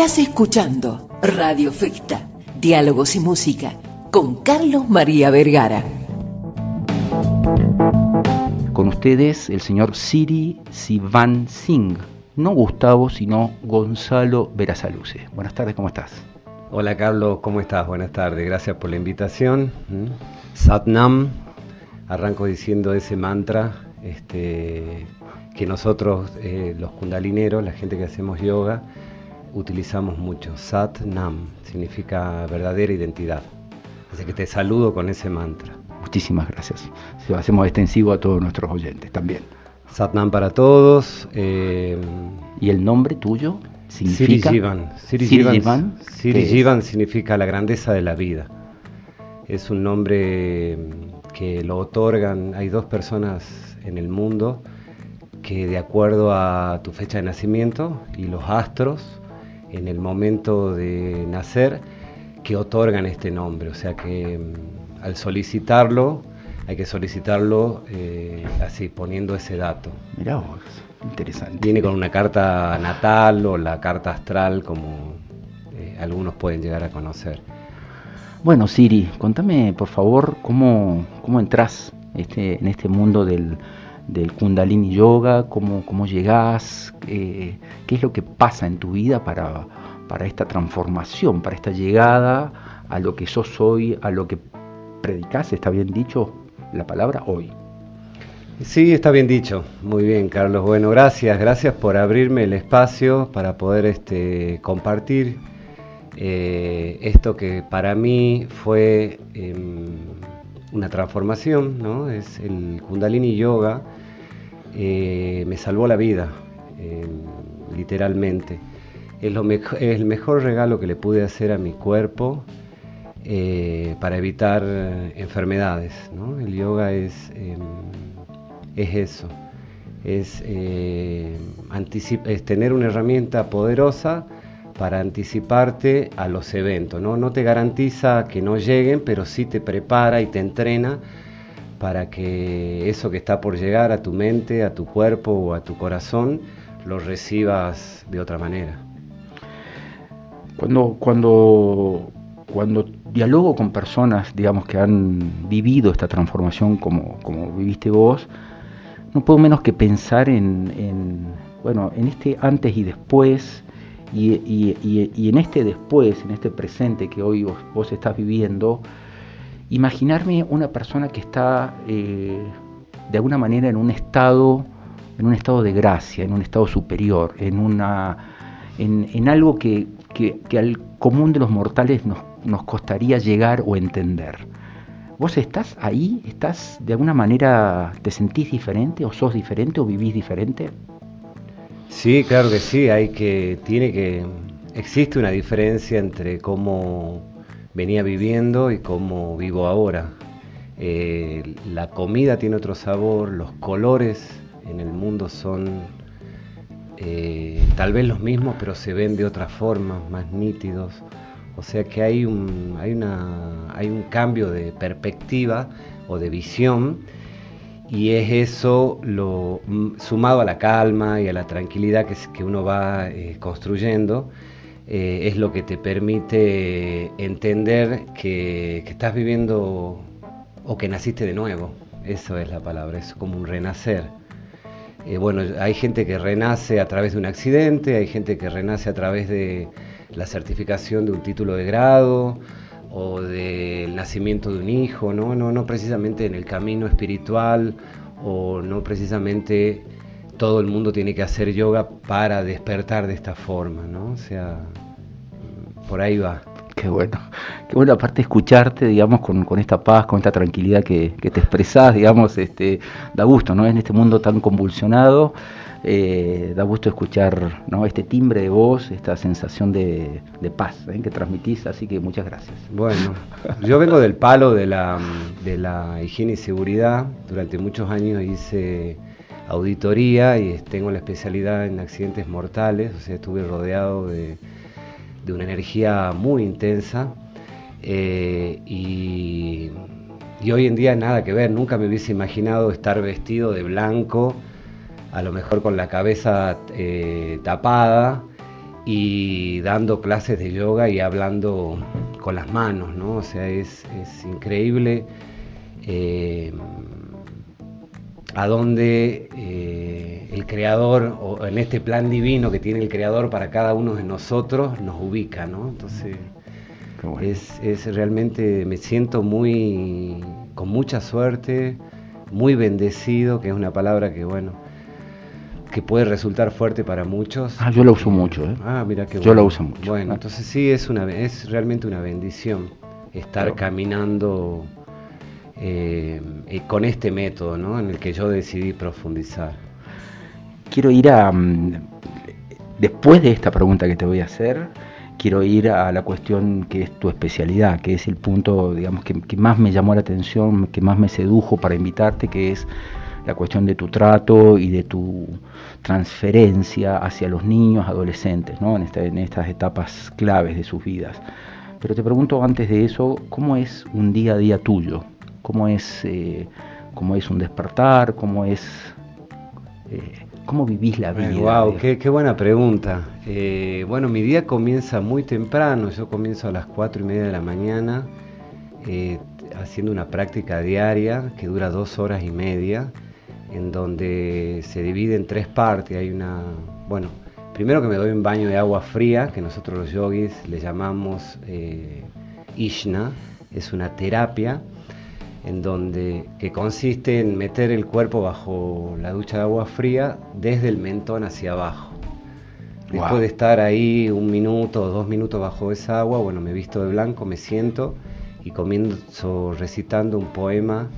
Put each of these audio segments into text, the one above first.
Estás escuchando Radio Festa, Diálogos y Música, con Carlos María Vergara. Con ustedes el señor Siri Sivan Singh, no Gustavo, sino Gonzalo Verasaluce. Buenas tardes, ¿cómo estás? Hola Carlos, ¿cómo estás? Buenas tardes, gracias por la invitación. ¿Mm? Satnam, arranco diciendo ese mantra este, que nosotros, eh, los kundalineros, la gente que hacemos yoga, utilizamos mucho. Sat Nam significa verdadera identidad. Así que te saludo con ese mantra. Muchísimas gracias. Lo hacemos extensivo a todos nuestros oyentes también. Sat Nam para todos. Eh, ¿Y el nombre tuyo? Significa Siri Jivan. Siri Jivan significa la grandeza de la vida. Es un nombre que lo otorgan, hay dos personas en el mundo que de acuerdo a tu fecha de nacimiento y los astros en el momento de nacer que otorgan este nombre. O sea que mm, al solicitarlo, hay que solicitarlo eh, así, poniendo ese dato. Mirá vos, interesante. Viene con una carta natal o la carta astral, como eh, algunos pueden llegar a conocer. Bueno, Siri, contame por favor cómo, cómo entras este, en este mundo del, del Kundalini Yoga, cómo, cómo eh, qué es lo que pasa en tu vida para, para esta transformación, para esta llegada a lo que sos hoy, a lo que predicás, está bien dicho la palabra hoy. Sí, está bien dicho. Muy bien, Carlos. Bueno, gracias. Gracias por abrirme el espacio para poder este, compartir eh, esto que para mí fue em, una transformación, ¿no? Es el Kundalini Yoga eh, me salvó la vida, eh, literalmente. Es, el mejor regalo que le pude hacer a mi cuerpo eh, para evitar enfermedades. El yoga es, em, es eso, es, es, tener una herramienta poderosa para anticiparte a los eventos. ¿no? no te garantiza que no lleguen, pero sí te prepara y te entrena para que eso que está por llegar a tu mente, a tu cuerpo o a tu corazón, lo recibas de otra manera. Cuando, cuando, cuando dialogo con personas, digamos, que han vivido esta transformación como, como viviste vos, no puedo menos que pensar en, bueno, en este antes y después, y, en este después, en este presente que hoy vos estás viviendo, imaginarme una persona que está eh, de alguna manera en un estado, en un estado de gracia, en un estado superior, en una, en, algo que, al común de los mortales nos, nos costaría llegar o entender. ¿Vos estás ahí? ¿Estás de alguna manera, te sentís diferente o sos diferente o vivís diferente? Sí, claro que sí, hay que, tiene que, existe una diferencia entre cómo venía viviendo y cómo vivo ahora. Eh, la comida tiene otro sabor, los colores en el mundo son eh, tal vez los mismos, pero se ven de otra forma, más nítidos. O sea que hay un, hay una, hay un cambio de perspectiva o de visión y es eso lo mm, sumado a la calma y a la tranquilidad que, que uno va eh, construyendo eh, es lo que te permite entender que, estás viviendo o que naciste de nuevo. Eso es la palabra, es como un renacer. Eh, bueno, hay gente que renace a través de un accidente, hay gente que renace a través de la certificación de un título de grado o del nacimiento de un hijo, ¿no? No, no precisamente en el camino espiritual o no precisamente todo el mundo tiene que hacer yoga para despertar de esta forma, ¿no? O sea, por ahí va. Qué bueno, qué bueno aparte escucharte, digamos, con, esta paz, con esta tranquilidad que, te expresás, digamos, este, da gusto, ¿no? En este mundo tan convulsionado, eh, da gusto escuchar ¿no? este timbre de voz, esta sensación de, paz ¿eh? que transmitís, así que muchas gracias. Bueno, yo vengo del palo de la, de la higiene y seguridad, durante muchos años hice auditoría y tengo la especialidad en accidentes mortales, o sea, estuve rodeado de, una energía muy intensa eh, y, hoy en día nada que ver, nunca me hubiese imaginado estar vestido de blanco, a lo mejor con la cabeza eh, tapada y dando clases de yoga y hablando con las manos, ¿no? O sea, es, increíble eh, a dónde eh, el creador, o en este plan divino que tiene el creador para cada uno de nosotros, nos ubica, ¿no? Entonces, es, es realmente, me siento muy, con mucha suerte, muy bendecido, que es una palabra que, bueno, que puede resultar fuerte para muchos. Ah, yo la uso mucho, ¿eh? Ah, mira que Yo la uso mucho. Bueno, ah. entonces sí, es, una, es realmente una bendición estar caminando eh, eh, con este método, ¿no? En el que yo decidí profundizar. Quiero ir a... Mm, después de esta pregunta que te voy a hacer, quiero ir a la cuestión que es tu especialidad, que es el punto, digamos, que, que más me llamó la atención, que más me sedujo para invitarte, que es la cuestión de tu trato y de tu transferencia hacia los niños, adolescentes, ¿no? en, en estas etapas claves de sus vidas. Pero te pregunto antes de eso, ¿cómo es un día a día tuyo? ¿Cómo es, eh, cómo es un despertar? ¿Cómo es... Eh, ¿Cómo vivís la vida? wow, qué, qué, buena pregunta. Eh, bueno, mi día comienza muy temprano, yo comienzo a las cuatro y media de la mañana haciendo una práctica diaria que dura dos horas y media en donde se divide en tres partes. Hay una, bueno, primero que me doy un baño de agua fría, que nosotros los yogis le llamamos eh, Ishna, es una terapia en donde que consiste en meter el cuerpo bajo la ducha de agua fría desde el mentón hacia abajo. Después de estar ahí un minuto o dos minutos bajo esa agua, bueno, me visto de blanco, me siento y comienzo recitando un poema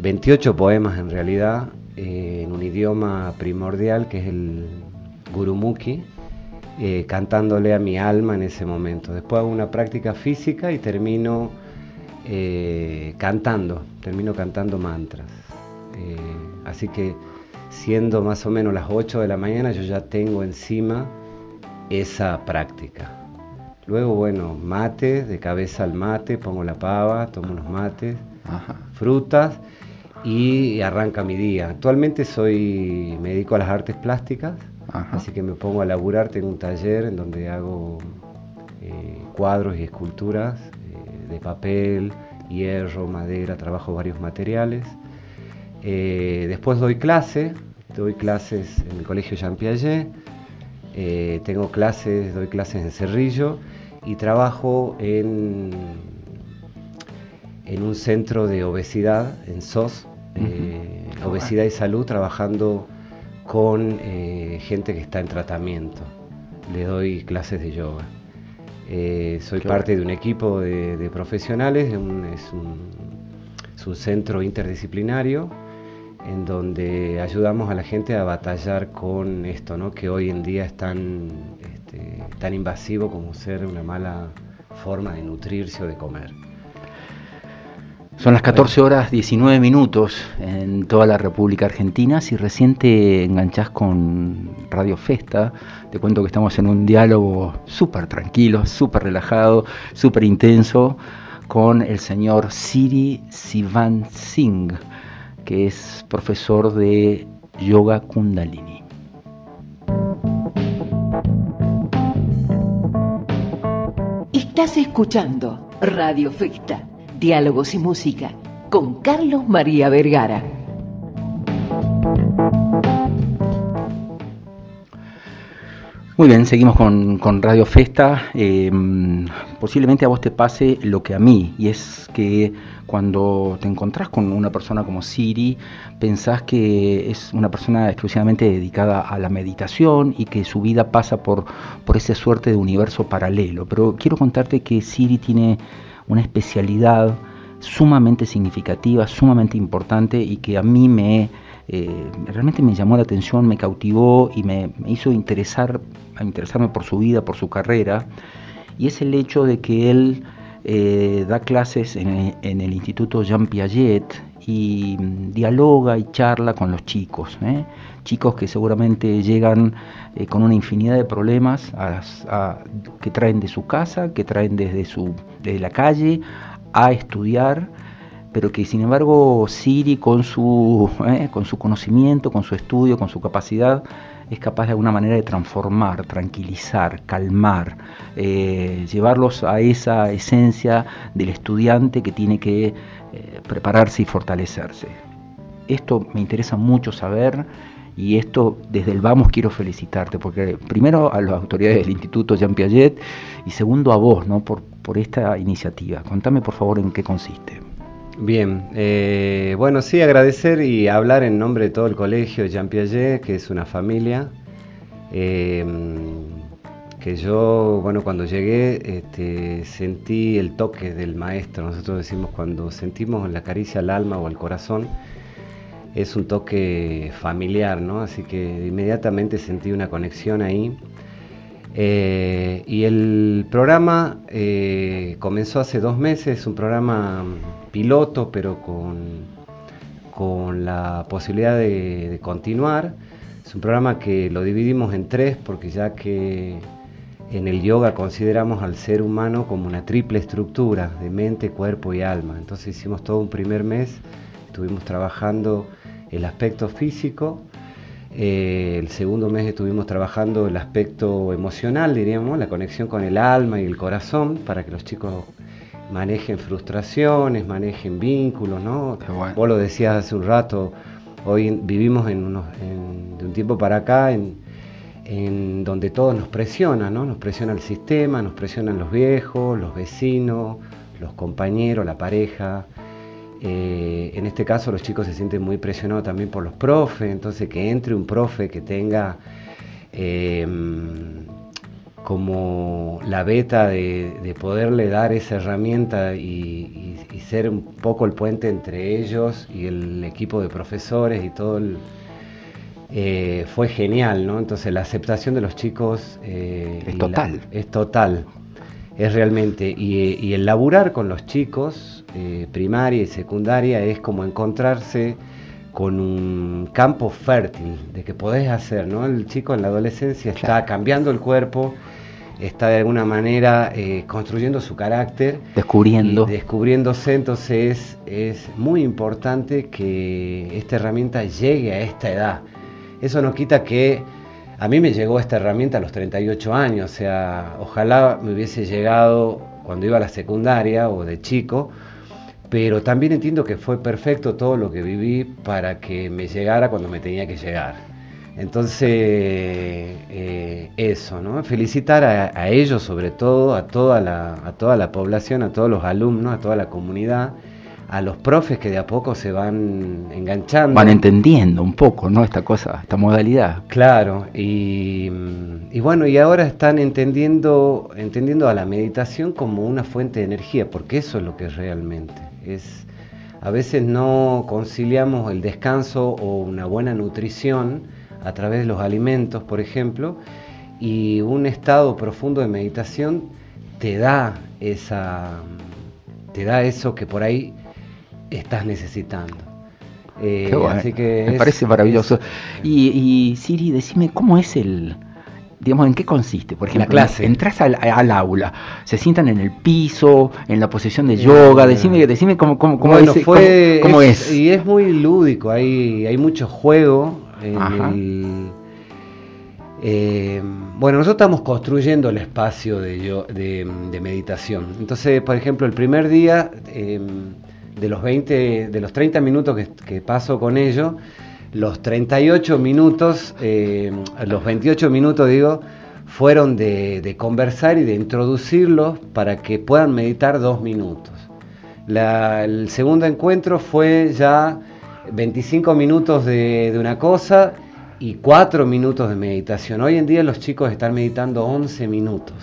28 poemas en realidad, eh, en un idioma primordial que es el gurumukhi, eh, cantándole a mi alma en ese momento. Después hago una práctica física y termino eh, cantando, termino cantando mantras. así que siendo más o menos las 8 de la mañana yo ya tengo encima esa práctica. Luego, bueno, mate, de cabeza al mate, pongo la pava, tomo unos mates, frutas y arranca mi día. Actualmente soy, me dedico a las artes plásticas, así que me pongo a laburar, tengo un taller en donde hago eh, cuadros y esculturas eh, de papel, hierro, madera, trabajo varios materiales. Eh, después doy clase, doy clases en el colegio Jean Piaget, tengo clases, doy clases en Cerrillo y trabajo en, en un centro de obesidad en SOS, eh, obesidad y salud trabajando con eh, gente que está en tratamiento. Le doy clases de yoga. Eh, soy parte de un equipo de, profesionales, es, un, centro interdisciplinario en donde ayudamos a la gente a batallar con esto, ¿no? que hoy en día es tan, este, tan invasivo como ser una mala forma de nutrirse o de comer. Son las 14 horas 19 minutos en toda la República Argentina. Si recién te enganchás con Radio Festa, te cuento que estamos en un diálogo súper tranquilo, súper relajado, súper intenso con el señor Siri Sivan Singh, que es profesor de Yoga Kundalini. Estás escuchando Radio Festa Diálogos y Música con Carlos María Vergara. Muy bien, seguimos con, Radio Festa. Em, posiblemente a vos te pase lo que a mí, y es que cuando te encontrás con una persona como Siri, pensás que es una persona exclusivamente dedicada a la meditación y que su vida pasa por, por esa suerte de universo paralelo. Pero quiero contarte que Siri tiene una especialidad sumamente significativa, sumamente importante y que a mí me eh, realmente me llamó la atención, me cautivó y me, hizo interesar, interesarme por su vida, por su carrera, y es el hecho de que él eh, da clases en, el Instituto Jean Piaget y dialoga y charla con los chicos, ¿eh? chicos que seguramente llegan con una infinidad de problemas que traen de su casa, que traen desde, su, desde la calle a estudiar pero que sin embargo Siri con su, eh, con su conocimiento, con su estudio, con su capacidad, es capaz de alguna manera de transformar, tranquilizar, calmar, eh, llevarlos a esa esencia del estudiante que tiene que eh, prepararse y fortalecerse. Esto me interesa mucho saber y esto desde el vamos quiero felicitarte, porque primero a las autoridades del Instituto Jean Piaget y segundo a vos ¿no? por, por esta iniciativa. Contame por favor en qué consiste. Bien, eh, bueno, sí, agradecer y hablar en nombre de todo el colegio Jean Piaget, que es una familia, eh, que yo, bueno, cuando llegué este, sentí el toque del maestro, nosotros decimos cuando sentimos la caricia al alma o al corazón, es un toque familiar, ¿no? Así que inmediatamente sentí una conexión ahí. Eh, y el programa comenzó hace dos meses, un programa piloto, pero con, con la posibilidad de, continuar. Es un programa que lo dividimos en tres porque ya que en el yoga consideramos al ser humano como una triple estructura de mente, cuerpo y alma. Entonces hicimos todo un primer mes, estuvimos trabajando el aspecto físico, eh, el segundo mes estuvimos trabajando el aspecto emocional, diríamos, la conexión con el alma y el corazón, para que los chicos manejen frustraciones, manejen vínculos, ¿no? Vos lo decías hace un rato, hoy vivimos en unos, de un tiempo para acá en, donde todo nos presiona, ¿no? Nos presiona el sistema, nos presionan los viejos, los vecinos, los compañeros, la pareja. Eh, en este caso los chicos se sienten muy presionados también por los profes, entonces que entre un profe que tenga eh, como la beta de, poderle dar esa herramienta y, ser un poco el puente entre ellos y el equipo de profesores y todo eh, fue genial, ¿no? Entonces la aceptación de los chicos es total. es total, es realmente. Y, el laburar con los chicos, eh, primaria y secundaria, es como encontrarse con un campo fértil de que podés hacer, ¿no? El chico en la adolescencia está cambiando el cuerpo, está de alguna manera eh, construyendo su carácter. Descubriendo. descubriéndose, entonces es, muy importante que esta herramienta llegue a esta edad. Eso no quita que a mí me llegó esta herramienta a los 38 años, o sea, ojalá me hubiese llegado cuando iba a la secundaria o de chico, pero también entiendo que fue perfecto todo lo que viví para que me llegara cuando me tenía que llegar. Entonces, eh, eso, ¿no? Felicitar a, ellos sobre todo, a toda, la, a toda la población, a todos los alumnos, a toda la comunidad, a los profes que de a poco se van enganchando. Van entendiendo un poco, ¿no? Esta cosa, esta modalidad. Claro, y, bueno, y ahora están entendiendo, entendiendo a la meditación como una fuente de energía, porque eso es lo que realmente es. A veces no conciliamos el descanso o una buena nutrición a través de los alimentos, por ejemplo, y un estado profundo de meditación te da esa te da eso que por ahí estás necesitando. Eh, así que me parece maravilloso. y, y, Siri, decime cómo es el, digamos, ¿en qué consiste? Por ejemplo, la clase. entras al, aula, se sientan en el piso, en la posición de yoga, decime, decime cómo, cómo, cómo, es, Y es muy lúdico, hay, hay mucho juego, eh, bueno, nosotros estamos construyendo el espacio de, meditación. Entonces, por ejemplo, el primer día, de los 20, de los 30 minutos que, paso con ellos, los 38 minutos, em, los 28 minutos, digo, fueron de, conversar y de introducirlos para que puedan meditar dos minutos. el segundo encuentro fue ya 25 minutos de, una cosa y 4 minutos de meditación. Hoy en día los chicos están meditando 11 minutos,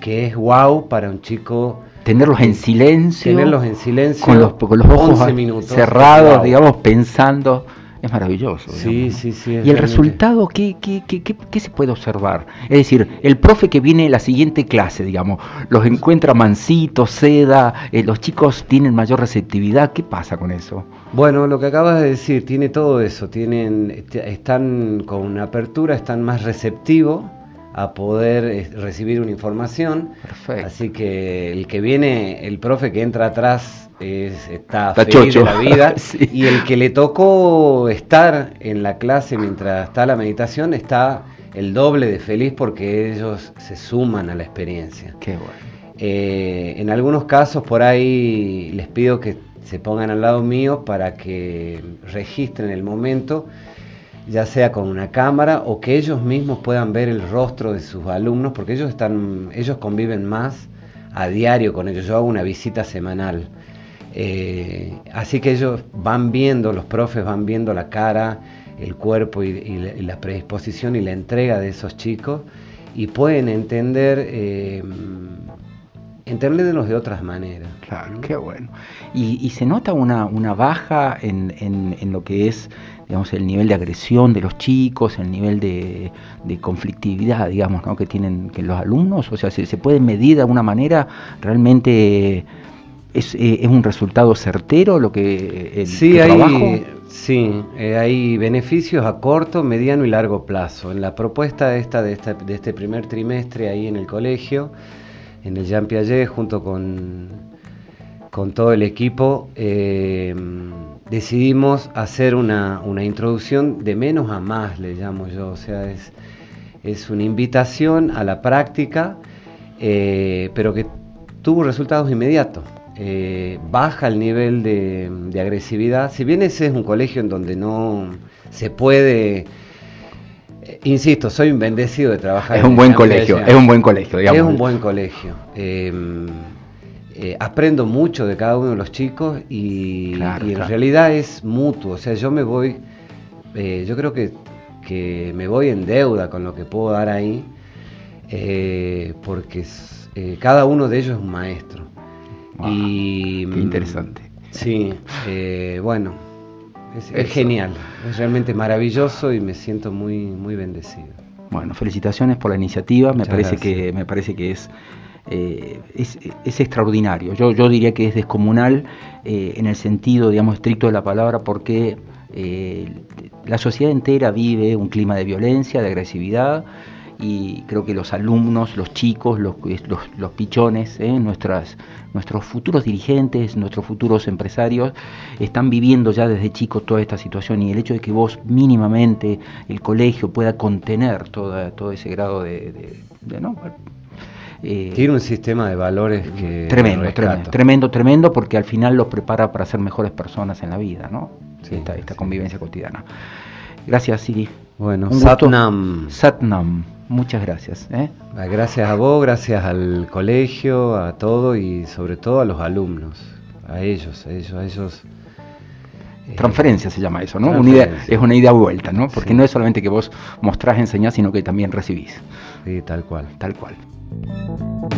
que es wow para un chico. Tenerlos en silencio. Tenerlos en silencio. Con los, los ojos cerrados, digamos, pensando. Es maravilloso. Sí, sí, sí. ¿Y el resultado ¿qué, qué, qué, qué, se puede observar? Es decir, el profe que viene la siguiente clase, digamos, los encuentra mansitos, seda, eh, los chicos tienen mayor receptividad. ¿Qué pasa con eso? Bueno, lo que acabas de decir, tiene todo eso. Tienen, están con una apertura, están más receptivos a poder eh, recibir una información. Perfecto. Así que el que viene, el profe que entra atrás es, está, feliz de la vida Sí. y el que le tocó estar en la clase mientras está la meditación está el doble de feliz porque ellos se suman a la experiencia. Qué bueno. Eh, en algunos casos por ahí les pido que se pongan al lado mío para que registren el momento, ya sea con una cámara o que ellos mismos puedan ver el rostro de sus alumnos, porque ellos están, ellos conviven más a diario con ellos. Yo hago una visita semanal. Eh, así que ellos van viendo, los profes van viendo la cara, el cuerpo y, y la- predisposición y la entrega de esos chicos y pueden entender, eh, entenderlos de otras maneras. Claro, qué bueno. Y, y se nota una, una baja en, en- en lo que es, digamos, el nivel de agresión de los chicos, el nivel de, de conflictividad, digamos, ¿no? que tienen que los alumnos. O sea, se, se puede medir de alguna manera realmente. ¿Es, eh, es un resultado certero lo que el Sí, hay, trabajo? sí eh, hay beneficios a corto, mediano y largo plazo. En la propuesta esta de, esta, de este primer trimestre ahí en el colegio, en el Jean Piaget, junto con, con todo el equipo, eh, decidimos hacer una, una introducción de menos a más, le llamo yo. O sea, es, es una invitación a la práctica, eh, pero que tuvo resultados inmediatos. Eh, baja el nivel de, de agresividad. Si bien ese es un colegio en donde no se puede, eh, insisto, soy un bendecido de trabajar. Es en un buen colegio, es un buen colegio, digamos. Es un buen colegio. Eh, aprendo mucho de cada uno de los chicos y, Claro, y en claro. realidad es mutuo. O sea, yo me voy, eh, yo creo que, que me voy en deuda con lo que puedo dar ahí, eh, porque cada uno de ellos es un maestro. Wow, y, qué interesante. Sí, bueno, es, genial, es realmente maravilloso y me siento muy, muy bendecido. Bueno, felicitaciones por la iniciativa. Me Muchas parece gracias. que me parece que es eh, es, extraordinario. Yo, yo diría que es descomunal eh, en el sentido, digamos, estricto de la palabra, porque eh, la sociedad entera vive un clima de violencia, de agresividad, y creo que los alumnos, los chicos, los, los, pichones, nuestras, nuestros futuros dirigentes, nuestros futuros empresarios, están viviendo ya desde chicos toda esta situación y el hecho de que vos mínimamente, el colegio, pueda contener toda, todo ese grado de... de- de, ¿no? Eh, Tiene un sistema de valores que Tremendo, tremendo, tremendo, tremendo, porque al final los prepara para ser mejores personas en la vida, ¿no? Sí, esta esta sí. convivencia cotidiana. Gracias, Siri. Bueno, Un gusto. Satnam. Satnam, muchas gracias. ¿eh? Ah, Gracias a vos, gracias al colegio, a todo y sobre todo a los alumnos, a ellos, a ellos, a ellos. eh, Transferencia se llama eso, ¿no? Una idea, es una idea vuelta, ¿no? Porque Sí. no es solamente que vos mostrás, enseñás, sino que también recibís, Sí, tal cual. tal cual. Thank you.